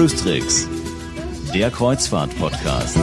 Cruise Tricks, der Kreuzfahrt-Podcast.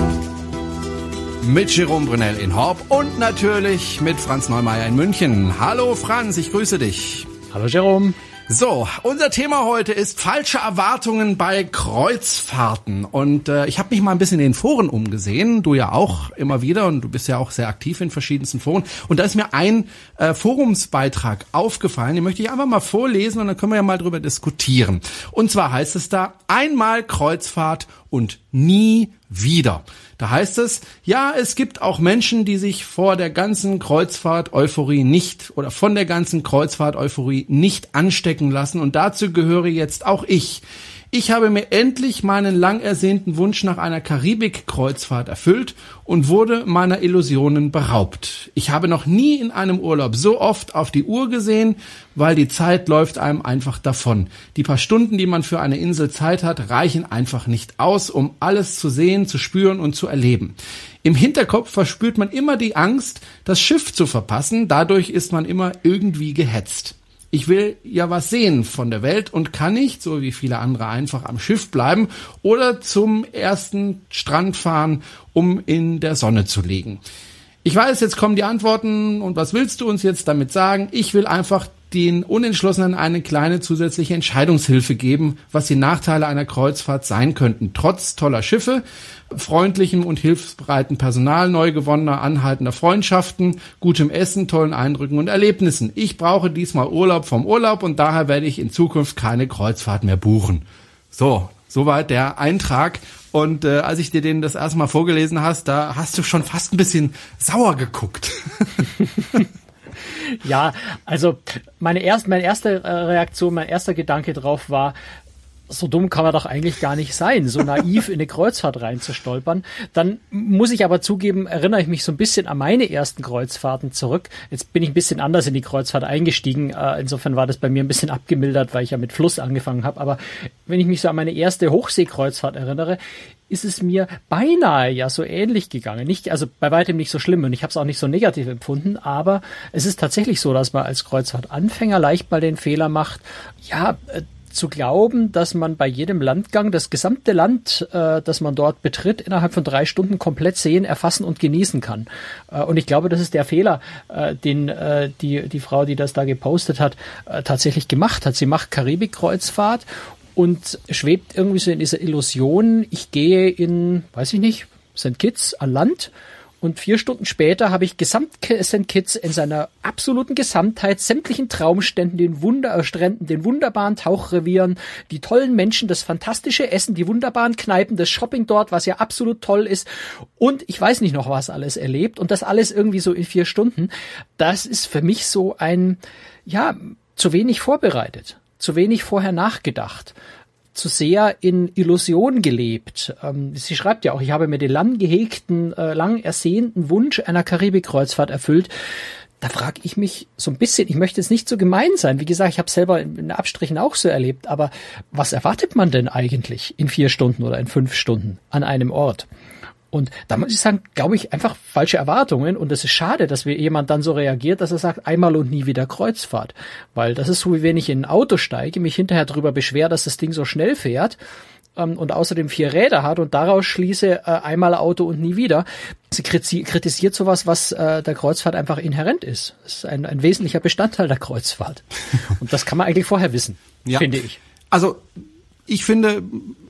Mit Jerome Brunel in Horb und natürlich mit Franz Neumeier in München. Hallo Franz, ich grüße dich. Hallo Jerome. So, unser Thema heute ist falsche Erwartungen bei Kreuzfahrten. Und äh, ich habe mich mal ein bisschen in den Foren umgesehen, du ja auch immer wieder und du bist ja auch sehr aktiv in verschiedensten Foren. Und da ist mir ein äh, Forumsbeitrag aufgefallen, den möchte ich einfach mal vorlesen und dann können wir ja mal drüber diskutieren. Und zwar heißt es da, einmal Kreuzfahrt und nie wieder. Da heißt es, ja, es gibt auch Menschen, die sich vor der ganzen Kreuzfahrt-Euphorie nicht oder von der ganzen Kreuzfahrt-Euphorie nicht anstecken lassen und dazu gehöre jetzt auch ich. Ich habe mir endlich meinen lang ersehnten Wunsch nach einer Karibik-Kreuzfahrt erfüllt und wurde meiner Illusionen beraubt. Ich habe noch nie in einem Urlaub so oft auf die Uhr gesehen, weil die Zeit läuft einem einfach davon. Die paar Stunden, die man für eine Insel Zeit hat, reichen einfach nicht aus, um alles zu sehen, zu spüren und zu erleben. Im Hinterkopf verspürt man immer die Angst, das Schiff zu verpassen, dadurch ist man immer irgendwie gehetzt ich will ja was sehen von der Welt und kann nicht, so wie viele andere, einfach am Schiff bleiben oder zum ersten Strand fahren, um in der Sonne zu liegen. Ich weiß, jetzt kommen die Antworten und was willst du uns jetzt damit sagen? Ich will einfach den Unentschlossenen eine kleine zusätzliche Entscheidungshilfe geben, was die Nachteile einer Kreuzfahrt sein könnten. Trotz toller Schiffe, freundlichem und hilfsbereiten Personal, neu gewonnener, anhaltender Freundschaften, gutem Essen, tollen Eindrücken und Erlebnissen. Ich brauche diesmal Urlaub vom Urlaub und daher werde ich in Zukunft keine Kreuzfahrt mehr buchen. So, soweit der Eintrag. Und äh, als ich dir den das erste Mal vorgelesen hast, da hast du schon fast ein bisschen sauer geguckt. Ja, also meine erste, meine erste äh, Reaktion, mein erster Gedanke drauf war, so dumm kann man doch eigentlich gar nicht sein, so naiv in eine Kreuzfahrt reinzustolpern. Dann muss ich aber zugeben, erinnere ich mich so ein bisschen an meine ersten Kreuzfahrten zurück. Jetzt bin ich ein bisschen anders in die Kreuzfahrt eingestiegen. Äh, insofern war das bei mir ein bisschen abgemildert, weil ich ja mit Fluss angefangen habe. Aber wenn ich mich so an meine erste Hochseekreuzfahrt erinnere, ist es mir beinahe ja so ähnlich gegangen. Nicht, also bei weitem nicht so schlimm und ich habe es auch nicht so negativ empfunden, aber es ist tatsächlich so, dass man als Kreuzfahrtanfänger leicht mal den Fehler macht, ja, äh, zu glauben, dass man bei jedem Landgang das gesamte Land, äh, das man dort betritt, innerhalb von drei Stunden komplett sehen, erfassen und genießen kann. Äh, und ich glaube, das ist der Fehler, äh, den äh, die, die Frau, die das da gepostet hat, äh, tatsächlich gemacht hat. Sie macht Karibik-Kreuzfahrt und schwebt irgendwie so in dieser Illusion, ich gehe in, weiß ich nicht, St. Kitts an Land und vier Stunden später habe ich Gesamt St. Kitts in seiner absoluten Gesamtheit, sämtlichen Traumständen, den Wunderstränden, den wunderbaren Tauchrevieren, die tollen Menschen, das fantastische Essen, die wunderbaren Kneipen, das Shopping dort, was ja absolut toll ist und ich weiß nicht noch was alles erlebt und das alles irgendwie so in vier Stunden. Das ist für mich so ein, ja, zu wenig vorbereitet zu wenig vorher nachgedacht zu sehr in Illusion gelebt. Ähm, sie schreibt ja auch, ich habe mir den lang gehegten, äh, lang ersehnten Wunsch einer Karibikkreuzfahrt erfüllt. Da frage ich mich so ein bisschen, ich möchte jetzt nicht so gemein sein. Wie gesagt, ich habe selber in Abstrichen auch so erlebt, aber was erwartet man denn eigentlich in vier Stunden oder in fünf Stunden an einem Ort? Und da muss ich sagen, glaube ich, einfach falsche Erwartungen. Und es ist schade, dass wir jemand dann so reagiert, dass er sagt, einmal und nie wieder Kreuzfahrt. Weil das ist so, wie wenn ich in ein Auto steige, mich hinterher darüber beschwer, dass das Ding so schnell fährt ähm, und außerdem vier Räder hat und daraus schließe äh, einmal Auto und nie wieder. Sie kritisiert sowas, was äh, der Kreuzfahrt einfach inhärent ist. Das ist ein, ein wesentlicher Bestandteil der Kreuzfahrt. Und das kann man eigentlich vorher wissen, ja. finde ich. Also ich finde,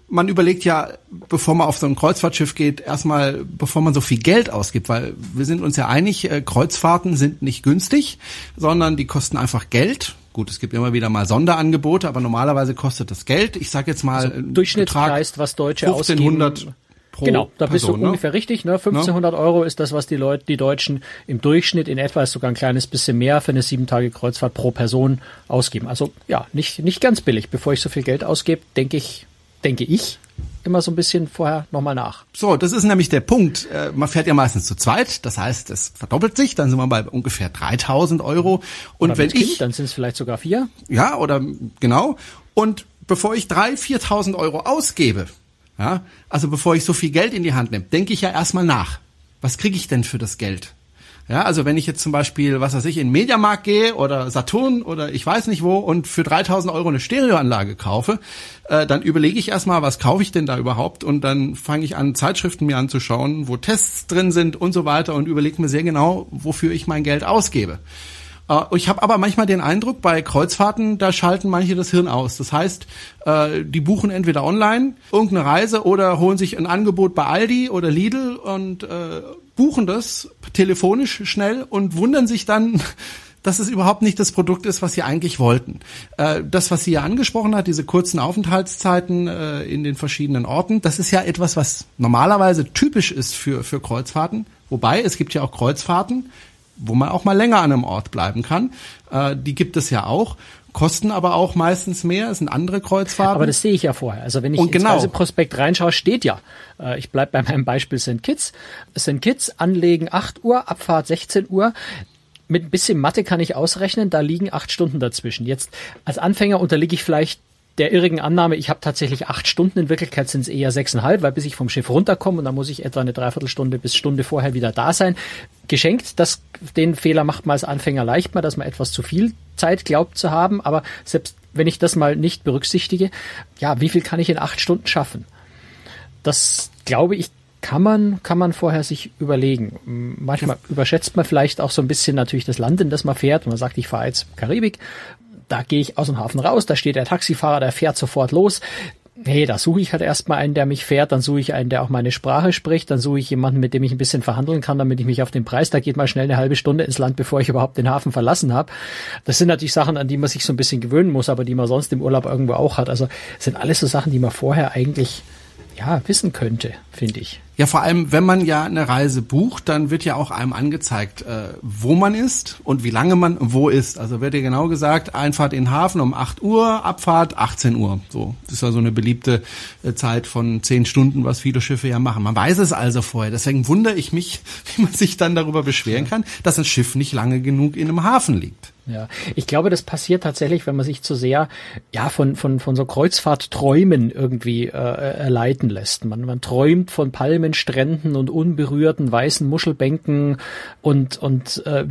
man überlegt ja, bevor man auf so ein Kreuzfahrtschiff geht, erstmal, bevor man so viel Geld ausgibt, weil wir sind uns ja einig, äh, Kreuzfahrten sind nicht günstig, sondern die kosten einfach Geld. Gut, es gibt immer wieder mal Sonderangebote, aber normalerweise kostet das Geld. Ich sage jetzt mal also Durchschnittspreis, was Deutsche 1500 ausgeben. Pro genau, da bist Person, du ne? ungefähr richtig. Ne? 1500 ne? Euro ist das, was die Leute, die Deutschen im Durchschnitt in etwa ist sogar ein kleines bisschen mehr für eine sieben Tage Kreuzfahrt pro Person ausgeben. Also ja, nicht nicht ganz billig. Bevor ich so viel Geld ausgebe, denke ich, denke ich, immer so ein bisschen vorher nochmal nach. So, das ist nämlich der Punkt. Äh, man fährt ja meistens zu zweit, das heißt, es verdoppelt sich, dann sind wir bei ungefähr 3000 Euro. Und oder wenn ich, kind, dann sind es vielleicht sogar vier. Ja, oder genau. Und bevor ich 3.000, 4.000 Euro ausgebe, ja, also bevor ich so viel Geld in die Hand nehme, denke ich ja erstmal nach. Was kriege ich denn für das Geld? Ja, also wenn ich jetzt zum Beispiel, was weiß ich, in Mediamarkt gehe oder Saturn oder ich weiß nicht wo und für 3000 Euro eine Stereoanlage kaufe, äh, dann überlege ich erstmal, was kaufe ich denn da überhaupt und dann fange ich an, Zeitschriften mir anzuschauen, wo Tests drin sind und so weiter und überlege mir sehr genau, wofür ich mein Geld ausgebe. Äh, ich habe aber manchmal den Eindruck, bei Kreuzfahrten, da schalten manche das Hirn aus. Das heißt, äh, die buchen entweder online irgendeine Reise oder holen sich ein Angebot bei Aldi oder Lidl und äh, buchen das telefonisch schnell und wundern sich dann, dass es überhaupt nicht das Produkt ist, was sie eigentlich wollten. Das, was sie ja angesprochen hat, diese kurzen Aufenthaltszeiten in den verschiedenen Orten, das ist ja etwas, was normalerweise typisch ist für, für Kreuzfahrten. Wobei, es gibt ja auch Kreuzfahrten, wo man auch mal länger an einem Ort bleiben kann. Äh, die gibt es ja auch kosten aber auch meistens mehr, es sind andere Kreuzfahrten. Aber das sehe ich ja vorher. Also wenn ich und genau. ins Reiseprospekt reinschaue, steht ja, äh, ich bleibe bei meinem Beispiel St. Kitts, St. Kitts anlegen 8 Uhr, Abfahrt 16 Uhr. Mit ein bisschen Mathe kann ich ausrechnen, da liegen acht Stunden dazwischen. Jetzt als Anfänger unterliege ich vielleicht der irrigen Annahme, ich habe tatsächlich acht Stunden, in Wirklichkeit sind es eher sechseinhalb, weil bis ich vom Schiff runterkomme und dann muss ich etwa eine Dreiviertelstunde bis Stunde vorher wieder da sein. Geschenkt, dass den Fehler macht man als Anfänger leicht mal, dass man etwas zu viel Zeit glaubt zu haben, aber selbst wenn ich das mal nicht berücksichtige, ja, wie viel kann ich in acht Stunden schaffen? Das glaube ich, kann man, kann man vorher sich überlegen. Manchmal überschätzt man vielleicht auch so ein bisschen natürlich das Land, in das man fährt. Und man sagt, ich fahre jetzt Karibik da gehe ich aus dem Hafen raus, da steht der Taxifahrer, der fährt sofort los. Nee, da suche ich halt erstmal einen, der mich fährt, dann suche ich einen, der auch meine Sprache spricht, dann suche ich jemanden, mit dem ich ein bisschen verhandeln kann, damit ich mich auf den Preis, da geht mal schnell eine halbe Stunde ins Land, bevor ich überhaupt den Hafen verlassen habe. Das sind natürlich Sachen, an die man sich so ein bisschen gewöhnen muss, aber die man sonst im Urlaub irgendwo auch hat. Also sind alles so Sachen, die man vorher eigentlich ja wissen könnte, finde ich. Ja, vor allem, wenn man ja eine Reise bucht, dann wird ja auch einem angezeigt, äh, wo man ist und wie lange man wo ist. Also wird ja genau gesagt, Einfahrt in den Hafen um 8 Uhr, Abfahrt 18 Uhr. So, das ist ja so eine beliebte äh, Zeit von 10 Stunden, was viele Schiffe ja machen. Man weiß es also vorher. Deswegen wundere ich mich, wie man sich dann darüber beschweren kann, dass ein Schiff nicht lange genug in einem Hafen liegt. Ja, ich glaube, das passiert tatsächlich, wenn man sich zu sehr ja von von von so Kreuzfahrtträumen irgendwie äh, leiten lässt. Man man träumt von Palmenstränden und unberührten weißen Muschelbänken und und äh,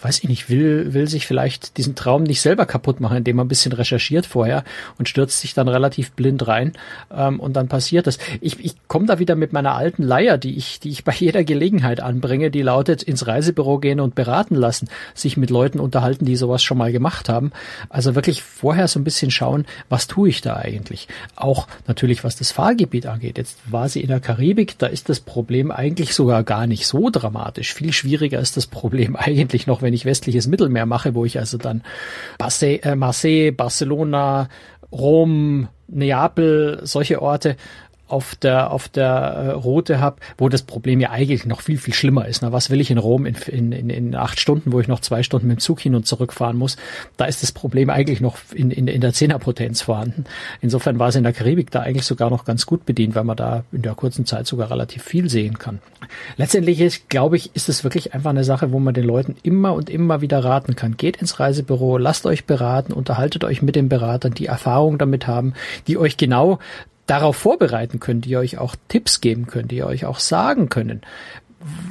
weiß ich nicht, will will sich vielleicht diesen Traum nicht selber kaputt machen, indem man ein bisschen recherchiert vorher und stürzt sich dann relativ blind rein ähm, und dann passiert das. Ich ich komme da wieder mit meiner alten Leier, die ich die ich bei jeder Gelegenheit anbringe, die lautet ins Reisebüro gehen und beraten lassen, sich mit Leuten unterhalten, die sowas schon mal gemacht haben. Also wirklich vorher so ein bisschen schauen, was tue ich da eigentlich? Auch natürlich, was das Fahrgebiet angeht. Jetzt war sie in der Karibik, da ist das Problem eigentlich sogar gar nicht so dramatisch. Viel schwieriger ist das Problem eigentlich noch, wenn ich westliches Mittelmeer mache, wo ich also dann äh, Marseille, Barcelona, Rom, Neapel, solche Orte auf der auf der äh, Route habe, wo das Problem ja eigentlich noch viel viel schlimmer ist. Na, was will ich in Rom in, in, in, in acht Stunden, wo ich noch zwei Stunden mit dem Zug hin und zurück fahren muss? Da ist das Problem eigentlich noch in, in, in der Zehnerpotenz vorhanden. Insofern war es in der Karibik da eigentlich sogar noch ganz gut bedient, weil man da in der kurzen Zeit sogar relativ viel sehen kann. Letztendlich ist, glaube ich, ist es wirklich einfach eine Sache, wo man den Leuten immer und immer wieder raten kann. Geht ins Reisebüro, lasst euch beraten, unterhaltet euch mit den Beratern, die Erfahrung damit haben, die euch genau darauf vorbereiten können, die euch auch Tipps geben können, die euch auch sagen können,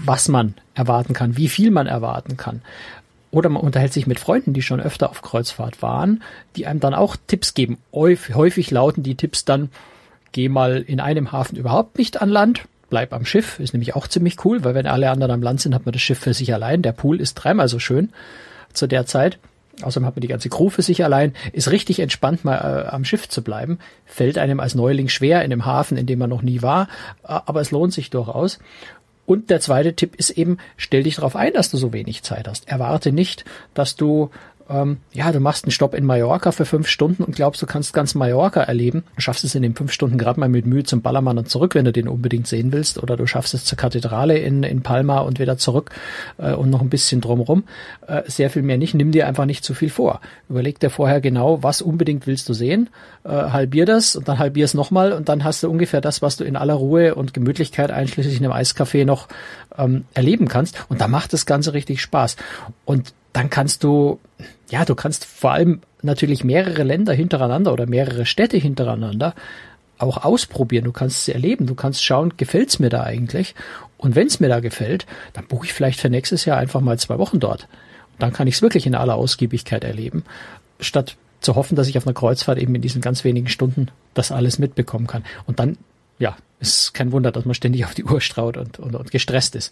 was man erwarten kann, wie viel man erwarten kann. Oder man unterhält sich mit Freunden, die schon öfter auf Kreuzfahrt waren, die einem dann auch Tipps geben. Häufig lauten die Tipps dann, geh mal in einem Hafen überhaupt nicht an Land, bleib am Schiff, ist nämlich auch ziemlich cool, weil wenn alle anderen am Land sind, hat man das Schiff für sich allein. Der Pool ist dreimal so schön zu der Zeit. Außerdem hat man die ganze Crew für sich allein, ist richtig entspannt, mal äh, am Schiff zu bleiben. Fällt einem als Neuling schwer in einem Hafen, in dem man noch nie war, aber es lohnt sich durchaus. Und der zweite Tipp ist eben, stell dich darauf ein, dass du so wenig Zeit hast. Erwarte nicht, dass du ähm, ja, du machst einen Stopp in Mallorca für fünf Stunden und glaubst, du kannst ganz Mallorca erleben. Du schaffst es in den fünf Stunden gerade mal mit Mühe zum Ballermann und zurück, wenn du den unbedingt sehen willst. Oder du schaffst es zur Kathedrale in, in Palma und wieder zurück äh, und noch ein bisschen drumrum. Äh, sehr viel mehr nicht. Nimm dir einfach nicht zu viel vor. Überleg dir vorher genau, was unbedingt willst du sehen. Äh, halbier das und dann halbier es nochmal und dann hast du ungefähr das, was du in aller Ruhe und Gemütlichkeit einschließlich in einem Eiscafé noch ähm, erleben kannst. Und da macht das Ganze richtig Spaß. Und dann kannst du, ja, du kannst vor allem natürlich mehrere Länder hintereinander oder mehrere Städte hintereinander auch ausprobieren, du kannst es erleben, du kannst schauen, gefällt's mir da eigentlich? Und wenn's mir da gefällt, dann buche ich vielleicht für nächstes Jahr einfach mal zwei Wochen dort. Und dann kann ich es wirklich in aller Ausgiebigkeit erleben, statt zu hoffen, dass ich auf einer Kreuzfahrt eben in diesen ganz wenigen Stunden das alles mitbekommen kann. Und dann, ja, ist kein Wunder, dass man ständig auf die Uhr straut und, und, und gestresst ist.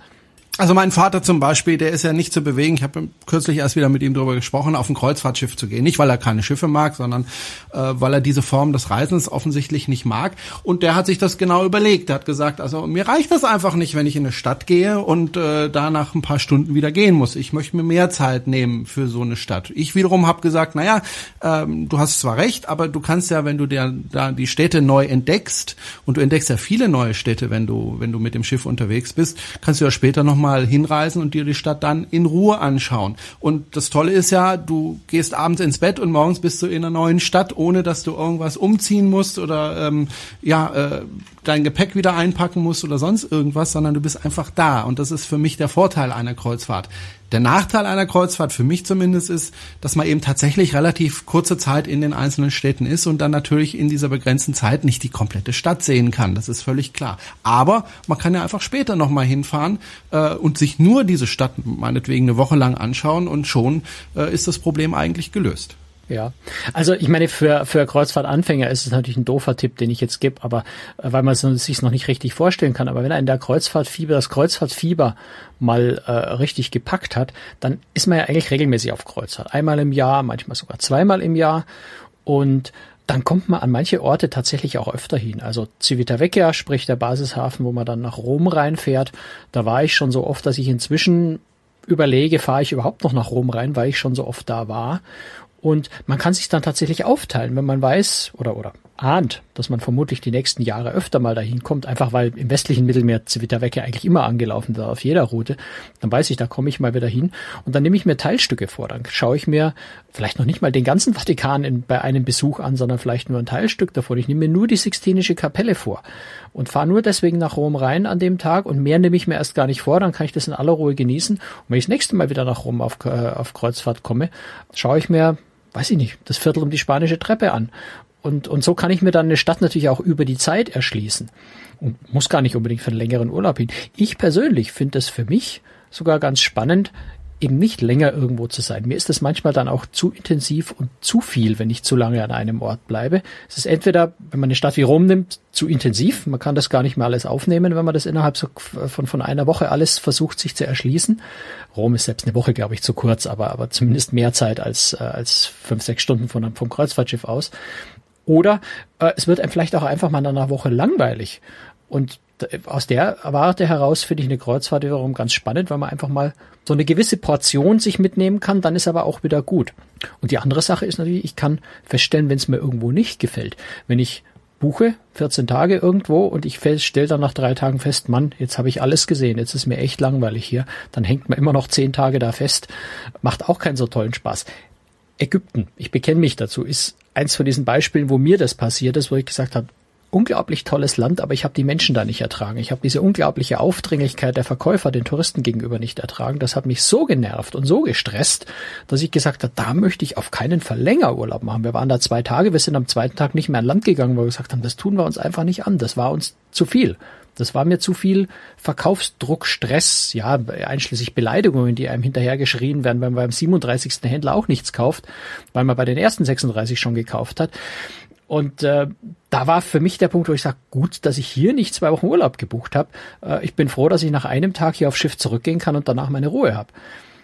Also mein Vater zum Beispiel, der ist ja nicht zu bewegen. Ich habe kürzlich erst wieder mit ihm darüber gesprochen, auf ein Kreuzfahrtschiff zu gehen. Nicht, weil er keine Schiffe mag, sondern äh, weil er diese Form des Reisens offensichtlich nicht mag. Und der hat sich das genau überlegt. Er hat gesagt, also mir reicht das einfach nicht, wenn ich in eine Stadt gehe und äh, da nach ein paar Stunden wieder gehen muss. Ich möchte mir mehr Zeit nehmen für so eine Stadt. Ich wiederum habe gesagt, naja, ähm, du hast zwar recht, aber du kannst ja, wenn du dir da die Städte neu entdeckst, und du entdeckst ja viele neue Städte, wenn du, wenn du mit dem Schiff unterwegs bist, kannst du ja später noch mal hinreisen und dir die Stadt dann in Ruhe anschauen. Und das Tolle ist ja, du gehst abends ins Bett und morgens bist du in einer neuen Stadt, ohne dass du irgendwas umziehen musst oder ähm, ja äh, dein Gepäck wieder einpacken musst oder sonst irgendwas, sondern du bist einfach da. Und das ist für mich der Vorteil einer Kreuzfahrt. Der Nachteil einer Kreuzfahrt für mich zumindest ist, dass man eben tatsächlich relativ kurze Zeit in den einzelnen Städten ist und dann natürlich in dieser begrenzten Zeit nicht die komplette Stadt sehen kann. Das ist völlig klar. Aber man kann ja einfach später nochmal hinfahren äh, und sich nur diese Stadt meinetwegen eine Woche lang anschauen und schon äh, ist das Problem eigentlich gelöst. Ja, also ich meine, für, für Kreuzfahrtanfänger ist es natürlich ein doofer Tipp, den ich jetzt gebe, aber äh, weil man es sich noch nicht richtig vorstellen kann. Aber wenn er in der Kreuzfahrtfieber, das Kreuzfahrtfieber mal äh, richtig gepackt hat, dann ist man ja eigentlich regelmäßig auf Kreuzfahrt. Einmal im Jahr, manchmal sogar zweimal im Jahr. Und dann kommt man an manche Orte tatsächlich auch öfter hin. Also Civitavecchia, sprich der Basishafen, wo man dann nach Rom reinfährt. Da war ich schon so oft, dass ich inzwischen überlege, fahre ich überhaupt noch nach Rom rein, weil ich schon so oft da war. Und man kann sich dann tatsächlich aufteilen, wenn man weiß oder, oder ahnt, dass man vermutlich die nächsten Jahre öfter mal dahin kommt, einfach weil im westlichen Mittelmeer Civitavecchia eigentlich immer angelaufen war auf jeder Route, dann weiß ich, da komme ich mal wieder hin und dann nehme ich mir Teilstücke vor. Dann schaue ich mir vielleicht noch nicht mal den ganzen Vatikan in, bei einem Besuch an, sondern vielleicht nur ein Teilstück davon. Ich nehme mir nur die Sixtinische Kapelle vor und fahre nur deswegen nach Rom rein an dem Tag und mehr nehme ich mir erst gar nicht vor, dann kann ich das in aller Ruhe genießen. Und wenn ich das nächste Mal wieder nach Rom auf, äh, auf Kreuzfahrt komme, schaue ich mir weiß ich nicht, das Viertel um die spanische Treppe an. Und, und so kann ich mir dann eine Stadt natürlich auch über die Zeit erschließen. Und muss gar nicht unbedingt für einen längeren Urlaub hin. Ich persönlich finde es für mich sogar ganz spannend, eben nicht länger irgendwo zu sein. Mir ist das manchmal dann auch zu intensiv und zu viel, wenn ich zu lange an einem Ort bleibe. Es ist entweder, wenn man eine Stadt wie Rom nimmt, zu intensiv. Man kann das gar nicht mehr alles aufnehmen, wenn man das innerhalb so von, von einer Woche alles versucht, sich zu erschließen. Rom ist selbst eine Woche, glaube ich, zu kurz, aber, aber zumindest mehr Zeit als, äh, als fünf, sechs Stunden von, vom Kreuzfahrtschiff aus. Oder äh, es wird einem vielleicht auch einfach mal in einer Woche langweilig. Und aus der Warte heraus finde ich eine Kreuzfahrt wiederum ganz spannend, weil man einfach mal so eine gewisse Portion sich mitnehmen kann, dann ist aber auch wieder gut. Und die andere Sache ist natürlich, ich kann feststellen, wenn es mir irgendwo nicht gefällt. Wenn ich buche 14 Tage irgendwo und ich stelle dann nach drei Tagen fest, Mann, jetzt habe ich alles gesehen, jetzt ist mir echt langweilig hier, dann hängt man immer noch zehn Tage da fest, macht auch keinen so tollen Spaß. Ägypten, ich bekenne mich dazu, ist eins von diesen Beispielen, wo mir das passiert ist, wo ich gesagt habe, unglaublich tolles Land, aber ich habe die Menschen da nicht ertragen. Ich habe diese unglaubliche Aufdringlichkeit der Verkäufer den Touristen gegenüber nicht ertragen. Das hat mich so genervt und so gestresst, dass ich gesagt habe, da möchte ich auf keinen Fall länger Urlaub machen. Wir waren da zwei Tage, wir sind am zweiten Tag nicht mehr an Land gegangen, weil wir gesagt haben, das tun wir uns einfach nicht an. Das war uns zu viel. Das war mir zu viel Verkaufsdruck, Stress, ja, einschließlich Beleidigungen, die einem hinterhergeschrien werden, wenn man beim 37. Händler auch nichts kauft, weil man bei den ersten 36 schon gekauft hat. Und äh, da war für mich der Punkt, wo ich sage, gut, dass ich hier nicht zwei Wochen Urlaub gebucht habe. Äh, ich bin froh, dass ich nach einem Tag hier aufs Schiff zurückgehen kann und danach meine Ruhe habe.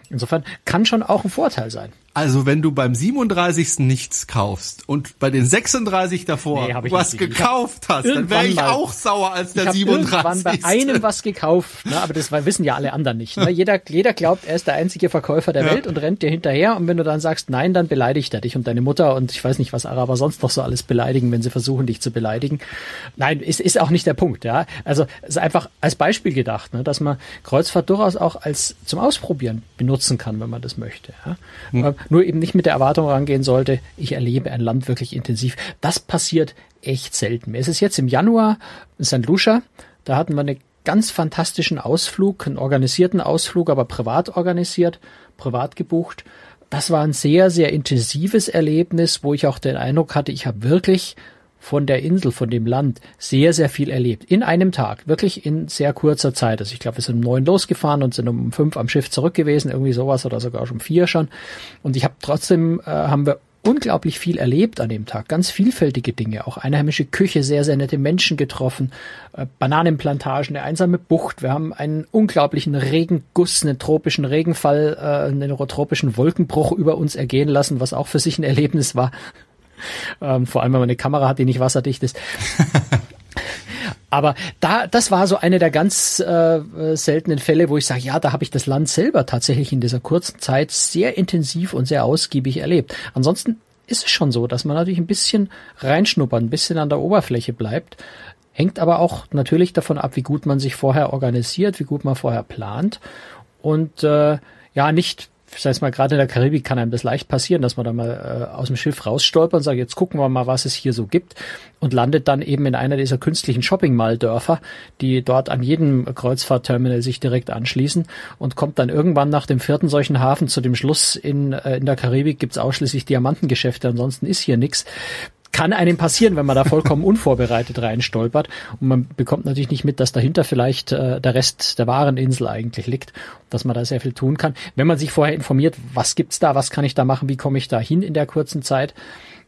Insofern kann schon auch ein Vorteil sein. Also wenn du beim 37. nichts kaufst und bei den 36 davor nee, was gekauft hast, dann wäre ich mal, auch sauer als der ich 37. irgendwann bei einem was gekauft, ne? aber das wissen ja alle anderen nicht. Ne? Jeder, jeder glaubt, er ist der einzige Verkäufer der ja. Welt und rennt dir hinterher und wenn du dann sagst nein, dann beleidigt er dich und deine Mutter und ich weiß nicht, was Araber sonst noch so alles beleidigen, wenn sie versuchen, dich zu beleidigen. Nein, ist, ist auch nicht der Punkt. Ja, Also es ist einfach als Beispiel gedacht, ne? dass man Kreuzfahrt durchaus auch als zum Ausprobieren benutzen kann, wenn man das möchte. Ja? Hm nur eben nicht mit der Erwartung rangehen sollte, ich erlebe ein Land wirklich intensiv. Das passiert echt selten. Es ist jetzt im Januar in St. Lucia, da hatten wir einen ganz fantastischen Ausflug, einen organisierten Ausflug, aber privat organisiert, privat gebucht. Das war ein sehr, sehr intensives Erlebnis, wo ich auch den Eindruck hatte, ich habe wirklich von der Insel, von dem Land sehr, sehr viel erlebt. In einem Tag, wirklich in sehr kurzer Zeit. Also ich glaube, wir sind um neun losgefahren und sind um fünf am Schiff zurück gewesen, irgendwie sowas oder sogar schon um vier schon. Und ich habe trotzdem, äh, haben wir unglaublich viel erlebt an dem Tag, ganz vielfältige Dinge, auch einheimische Küche, sehr, sehr nette Menschen getroffen, äh, Bananenplantagen, eine einsame Bucht, wir haben einen unglaublichen Regenguss, einen tropischen Regenfall, äh, einen tropischen Wolkenbruch über uns ergehen lassen, was auch für sich ein Erlebnis war. Ähm, vor allem, wenn man eine Kamera hat, die nicht wasserdicht ist. Aber da, das war so eine der ganz äh, seltenen Fälle, wo ich sage, ja, da habe ich das Land selber tatsächlich in dieser kurzen Zeit sehr intensiv und sehr ausgiebig erlebt. Ansonsten ist es schon so, dass man natürlich ein bisschen reinschnuppert, ein bisschen an der Oberfläche bleibt. Hängt aber auch natürlich davon ab, wie gut man sich vorher organisiert, wie gut man vorher plant und äh, ja, nicht das heißt mal, gerade in der Karibik kann einem das leicht passieren, dass man da mal äh, aus dem Schiff rausstolpert und sagt, jetzt gucken wir mal, was es hier so gibt und landet dann eben in einer dieser künstlichen Shopping-Mall-Dörfer, die dort an jedem Kreuzfahrtterminal sich direkt anschließen und kommt dann irgendwann nach dem vierten solchen Hafen zu dem Schluss, in, äh, in der Karibik gibt's ausschließlich Diamantengeschäfte, ansonsten ist hier nichts kann einem passieren, wenn man da vollkommen unvorbereitet reinstolpert. Und man bekommt natürlich nicht mit, dass dahinter vielleicht äh, der Rest der wahren Insel eigentlich liegt, dass man da sehr viel tun kann. Wenn man sich vorher informiert, was gibt's da, was kann ich da machen, wie komme ich da hin in der kurzen Zeit.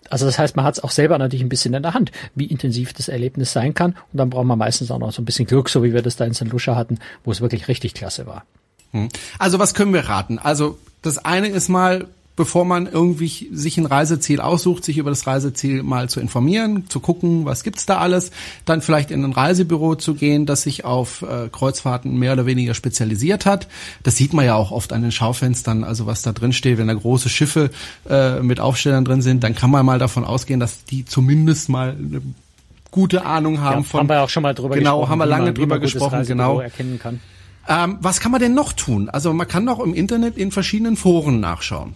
Also das heißt, man hat es auch selber natürlich ein bisschen in der Hand, wie intensiv das Erlebnis sein kann. Und dann braucht man meistens auch noch so ein bisschen Glück, so wie wir das da in St. Lucia hatten, wo es wirklich richtig klasse war. Hm. Also was können wir raten? Also das eine ist mal bevor man irgendwie sich ein Reiseziel aussucht, sich über das Reiseziel mal zu informieren, zu gucken, was gibt's da alles, dann vielleicht in ein Reisebüro zu gehen, das sich auf äh, Kreuzfahrten mehr oder weniger spezialisiert hat. Das sieht man ja auch oft an den Schaufenstern, also was da drin steht, wenn da große Schiffe äh, mit Aufstellern drin sind, dann kann man mal davon ausgehen, dass die zumindest mal eine gute Ahnung haben ja, von. Haben wir auch schon mal drüber genau, gesprochen. Genau, haben wir lange drüber gesprochen, genau. Erkennen kann. Ähm, was kann man denn noch tun? Also man kann doch im Internet in verschiedenen Foren nachschauen.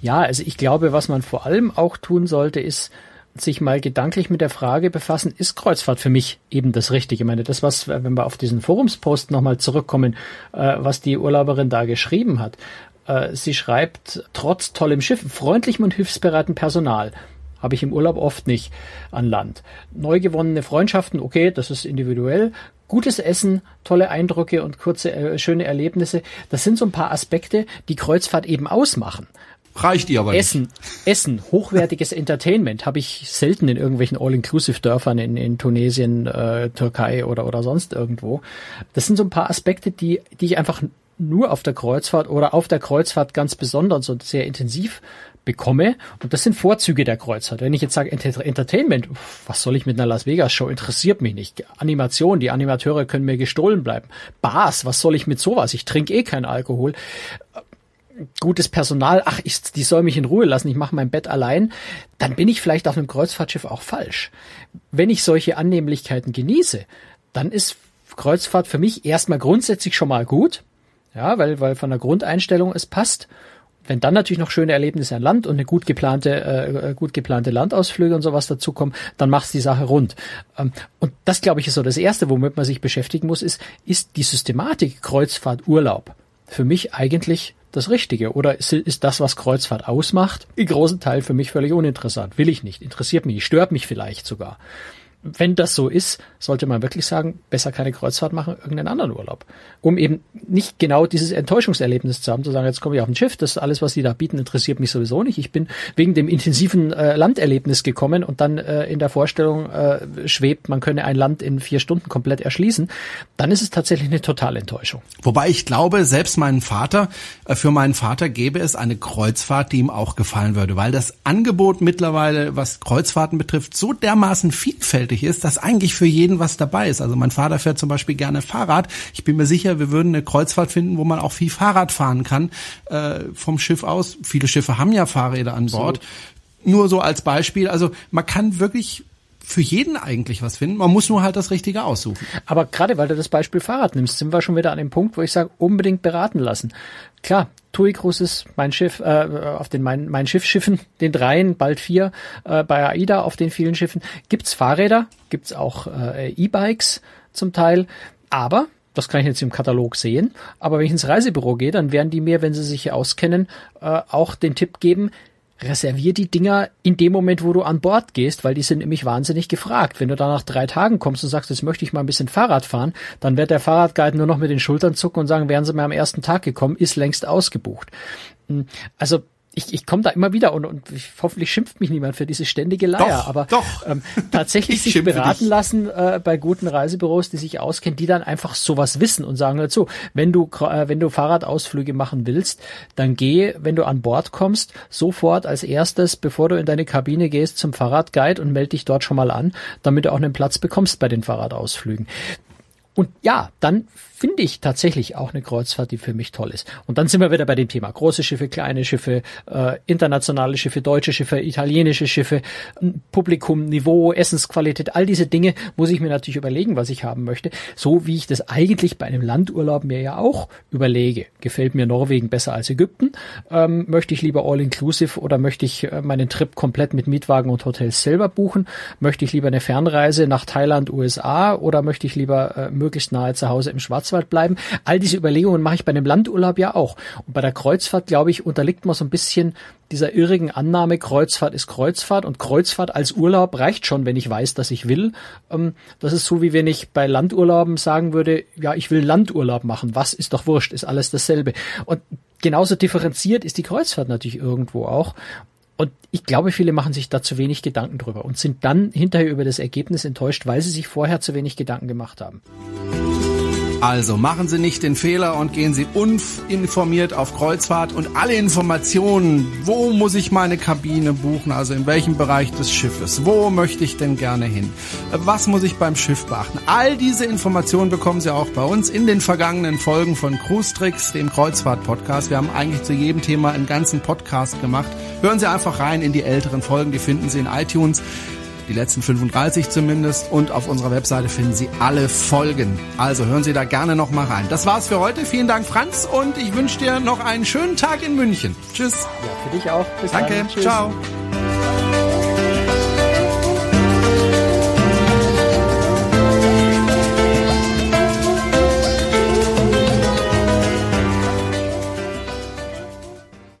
Ja, also ich glaube, was man vor allem auch tun sollte, ist sich mal gedanklich mit der Frage befassen, ist Kreuzfahrt für mich eben das Richtige? Ich meine, das, was, wenn wir auf diesen Forumspost nochmal zurückkommen, äh, was die Urlauberin da geschrieben hat. Äh, sie schreibt, trotz tollem Schiff, freundlichem und hilfsbereiten Personal. Habe ich im Urlaub oft nicht an Land. Neu gewonnene Freundschaften, okay, das ist individuell. Gutes Essen, tolle Eindrücke und kurze, äh, schöne Erlebnisse. Das sind so ein paar Aspekte, die Kreuzfahrt eben ausmachen. Reicht ihr aber nicht. Essen, Essen, hochwertiges Entertainment habe ich selten in irgendwelchen All-Inclusive-Dörfern in, in Tunesien, äh, Türkei oder, oder sonst irgendwo. Das sind so ein paar Aspekte, die, die ich einfach nur auf der Kreuzfahrt oder auf der Kreuzfahrt ganz besonders und sehr intensiv bekomme. Und das sind Vorzüge der Kreuzfahrt. Wenn ich jetzt sage Entertainment, was soll ich mit einer Las Vegas Show? Interessiert mich nicht. Animation, die Animateure können mir gestohlen bleiben. Bars, was soll ich mit sowas? Ich trinke eh keinen Alkohol gutes Personal, ach, ich, die soll mich in Ruhe lassen, ich mache mein Bett allein, dann bin ich vielleicht auf einem Kreuzfahrtschiff auch falsch. Wenn ich solche Annehmlichkeiten genieße, dann ist Kreuzfahrt für mich erstmal grundsätzlich schon mal gut, ja, weil, weil von der Grundeinstellung es passt. Wenn dann natürlich noch schöne Erlebnisse an Land und eine gut geplante, äh, gut geplante Landausflüge und sowas dazukommen, dann macht's die Sache rund. Ähm, und das, glaube ich, ist so das Erste, womit man sich beschäftigen muss, ist, ist die Systematik Kreuzfahrt Urlaub für mich eigentlich das Richtige? Oder ist, ist das, was Kreuzfahrt ausmacht, in großen Teil für mich völlig uninteressant? Will ich nicht, interessiert mich, stört mich vielleicht sogar wenn das so ist, sollte man wirklich sagen, besser keine Kreuzfahrt machen, irgendeinen anderen Urlaub. Um eben nicht genau dieses Enttäuschungserlebnis zu haben, zu sagen, jetzt komme ich auf ein Schiff, das alles, was die da bieten, interessiert mich sowieso nicht. Ich bin wegen dem intensiven äh, Landerlebnis gekommen und dann äh, in der Vorstellung äh, schwebt, man könne ein Land in vier Stunden komplett erschließen. Dann ist es tatsächlich eine Totalenttäuschung. Wobei ich glaube, selbst meinen Vater, äh, für meinen Vater gäbe es eine Kreuzfahrt, die ihm auch gefallen würde, weil das Angebot mittlerweile, was Kreuzfahrten betrifft, so dermaßen vielfältig vielfältig ist, dass eigentlich für jeden was dabei ist. Also mein Vater fährt zum Beispiel gerne Fahrrad. Ich bin mir sicher, wir würden eine Kreuzfahrt finden, wo man auch viel Fahrrad fahren kann äh, vom Schiff aus. Viele Schiffe haben ja Fahrräder an Bord. Absolut. Nur so als Beispiel. Also man kann wirklich für jeden eigentlich was finden. Man muss nur halt das Richtige aussuchen. Aber gerade weil du das Beispiel Fahrrad nimmst, sind wir schon wieder an dem Punkt, wo ich sage, unbedingt beraten lassen. Klar, TUI Cruises, mein Schiff, äh, auf den mein, mein Schiffschiffen, den dreien, bald vier, äh, bei AIDA auf den vielen Schiffen, gibt's Fahrräder, gibt's auch äh, E-Bikes zum Teil, aber das kann ich jetzt im Katalog sehen. Aber wenn ich ins Reisebüro gehe, dann werden die mir, wenn sie sich hier auskennen, äh, auch den Tipp geben, reservier die Dinger in dem Moment, wo du an Bord gehst, weil die sind nämlich wahnsinnig gefragt. Wenn du da nach drei Tagen kommst und sagst, jetzt möchte ich mal ein bisschen Fahrrad fahren, dann wird der Fahrradguide nur noch mit den Schultern zucken und sagen, wären sie mir am ersten Tag gekommen, ist längst ausgebucht. Hm, also ich, ich komme da immer wieder und, und ich, hoffentlich schimpft mich niemand für diese ständige Leier, doch, aber doch. Ähm, tatsächlich sich beraten dich. lassen äh, bei guten Reisebüros, die sich auskennen, die dann einfach sowas wissen und sagen dazu, wenn du äh, wenn du Fahrradausflüge machen willst, dann geh, wenn du an Bord kommst, sofort als erstes, bevor du in deine Kabine gehst, zum Fahrradguide und melde dich dort schon mal an, damit du auch einen Platz bekommst bei den Fahrradausflügen. Und ja, dann finde ich tatsächlich auch eine Kreuzfahrt, die für mich toll ist. Und dann sind wir wieder bei dem Thema große Schiffe, kleine Schiffe, äh, internationale Schiffe, deutsche Schiffe, italienische Schiffe, Publikum, Niveau, Essensqualität, all diese Dinge muss ich mir natürlich überlegen, was ich haben möchte. So wie ich das eigentlich bei einem Landurlaub mir ja auch überlege. Gefällt mir Norwegen besser als Ägypten? Ähm, möchte ich lieber all-inclusive oder möchte ich äh, meinen Trip komplett mit Mietwagen und Hotels selber buchen? Möchte ich lieber eine Fernreise nach Thailand, USA oder möchte ich lieber äh, möglichst nahe zu Hause im Schwarzwald bleiben. All diese Überlegungen mache ich bei einem Landurlaub ja auch. Und bei der Kreuzfahrt, glaube ich, unterliegt man so ein bisschen dieser irrigen Annahme, Kreuzfahrt ist Kreuzfahrt und Kreuzfahrt als Urlaub reicht schon, wenn ich weiß, dass ich will. Ähm, das ist so, wie wenn ich bei Landurlauben sagen würde, ja, ich will Landurlaub machen. Was ist doch wurscht, ist alles dasselbe. Und genauso differenziert ist die Kreuzfahrt natürlich irgendwo auch. Und ich glaube, viele machen sich da zu wenig Gedanken drüber und sind dann hinterher über das Ergebnis enttäuscht, weil sie sich vorher zu wenig Gedanken gemacht haben. Also machen Sie nicht den Fehler und gehen Sie uninformiert auf Kreuzfahrt und alle Informationen, wo muss ich meine Kabine buchen, also in welchem Bereich des Schiffes, wo möchte ich denn gerne hin, was muss ich beim Schiff beachten. All diese Informationen bekommen Sie auch bei uns in den vergangenen Folgen von Cruise Tricks, dem Kreuzfahrt-Podcast. Wir haben eigentlich zu jedem Thema einen ganzen Podcast gemacht. Hören Sie einfach rein in die älteren Folgen, die finden Sie in iTunes die letzten 35 zumindest. Und auf unserer Webseite finden Sie alle Folgen. Also hören Sie da gerne noch mal rein. Das war's für heute. Vielen Dank, Franz, und ich wünsche dir noch einen schönen Tag in München. Tschüss. Ja, für dich auch. Bis Danke. Ciao.